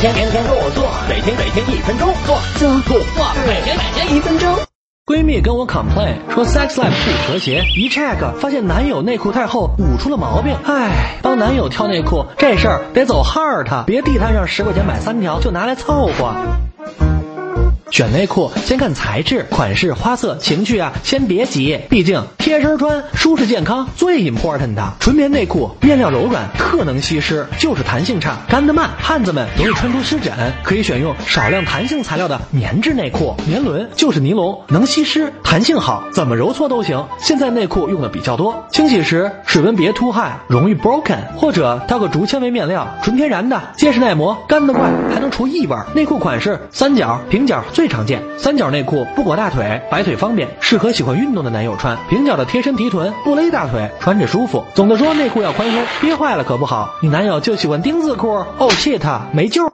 天天天天做做，每天每天一分钟做做做，每天每天一分钟。闺蜜跟我 complain 说 sex life 不和谐，一 check 发现男友内裤太厚，捂出了毛病。唉，帮男友挑内裤这事儿得走 hard，别地摊上十块钱买三条就拿来凑合。选内裤先看材质、款式、花色、情趣啊，先别急，毕竟贴身穿、舒适健康最 important 的。纯棉内裤面料柔软，特能吸湿，就是弹性差，干得慢，汉子们容易穿出湿疹。可以选用少量弹性材料的棉质内裤，棉纶就是尼龙，能吸湿，弹性好，怎么揉搓都行。现在内裤用的比较多，清洗时水温别 too high，容易 broken，或者挑个竹纤维面料，纯天然的，结实耐磨，干得快，还能除异味。内裤款式三角、平角最。最常见三角内裤不裹大腿，摆腿方便，适合喜欢运动的男友穿。平角的贴身提臀，不勒大腿，穿着舒服。总的说，内裤要宽松，憋坏了可不好。你男友就喜欢丁字裤，哦 shit，没救。